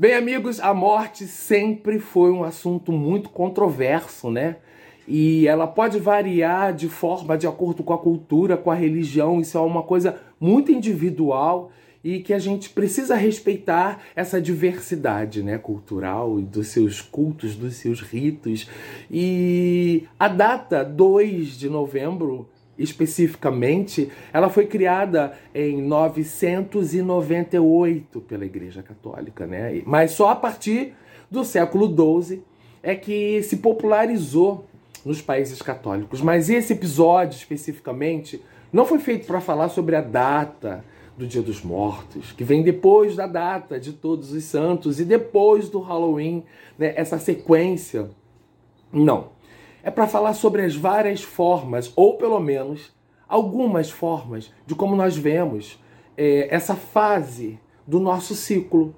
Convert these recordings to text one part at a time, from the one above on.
Bem, amigos, a morte sempre foi um assunto muito controverso, né? E ela pode variar de forma de acordo com a cultura, com a religião, isso é uma coisa muito individual e que a gente precisa respeitar essa diversidade né, cultural dos seus cultos, dos seus ritos. E a data 2 de novembro especificamente, ela foi criada em 998 pela Igreja Católica, né? Mas só a partir do século XII é que se popularizou nos países católicos. Mas esse episódio especificamente não foi feito para falar sobre a data do Dia dos Mortos, que vem depois da data de Todos os Santos e depois do Halloween, né? essa sequência. Não é para falar sobre as várias formas, ou pelo menos algumas formas, de como nós vemos é, essa fase do nosso ciclo,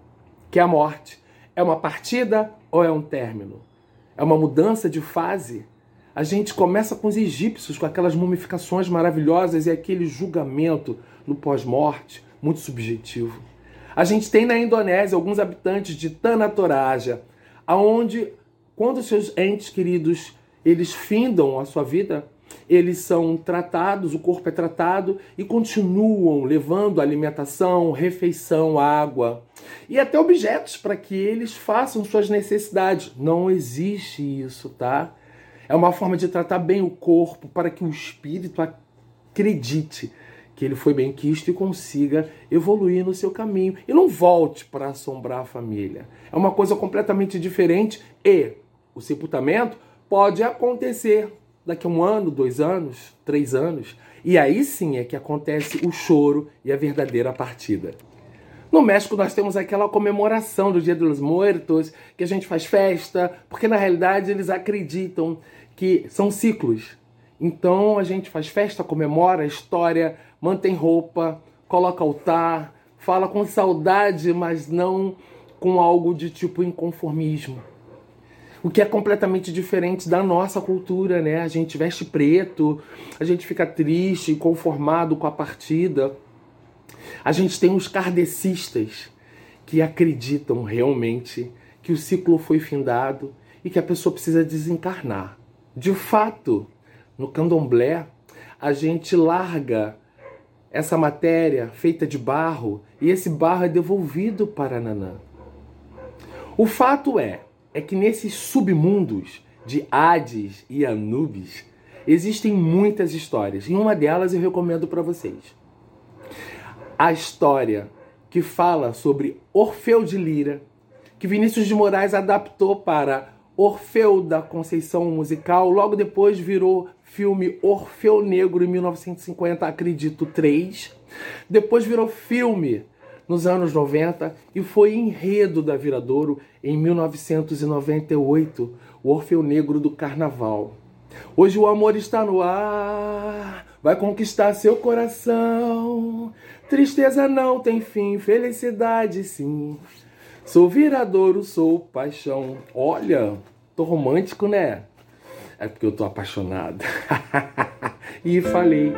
que é a morte. É uma partida ou é um término? É uma mudança de fase? A gente começa com os egípcios, com aquelas mumificações maravilhosas e aquele julgamento no pós-morte, muito subjetivo. A gente tem na Indonésia alguns habitantes de Tanatoraja, aonde quando seus entes queridos eles findam a sua vida, eles são tratados, o corpo é tratado e continuam levando alimentação, refeição, água e até objetos para que eles façam suas necessidades. Não existe isso, tá? É uma forma de tratar bem o corpo para que o espírito acredite que ele foi bem quisto e consiga evoluir no seu caminho e não volte para assombrar a família. É uma coisa completamente diferente e o sepultamento pode acontecer daqui a um ano, dois anos, três anos. E aí sim é que acontece o choro e a verdadeira partida. No México nós temos aquela comemoração do Dia dos Muertos, que a gente faz festa, porque na realidade eles acreditam que são ciclos. Então a gente faz festa, comemora a história, mantém roupa, coloca altar, fala com saudade, mas não com algo de tipo inconformismo o que é completamente diferente da nossa cultura, né? A gente veste preto, a gente fica triste, conformado com a partida. A gente tem os kardecistas que acreditam realmente que o ciclo foi findado e que a pessoa precisa desencarnar. De fato, no candomblé, a gente larga essa matéria feita de barro e esse barro é devolvido para Nanã. O fato é é que nesses submundos de Hades e Anubis existem muitas histórias. E uma delas eu recomendo para vocês. A história que fala sobre Orfeu de Lira, que Vinícius de Moraes adaptou para Orfeu da Conceição Musical, logo depois virou filme Orfeu Negro em 1950, acredito, 3. Depois virou filme nos anos 90 e foi enredo da Viradouro em 1998, o Orfeu Negro do Carnaval. Hoje o amor está no ar, vai conquistar seu coração. Tristeza não tem fim, felicidade sim. Sou viradouro, sou paixão. Olha, tô romântico, né? É porque eu tô apaixonado. e falei.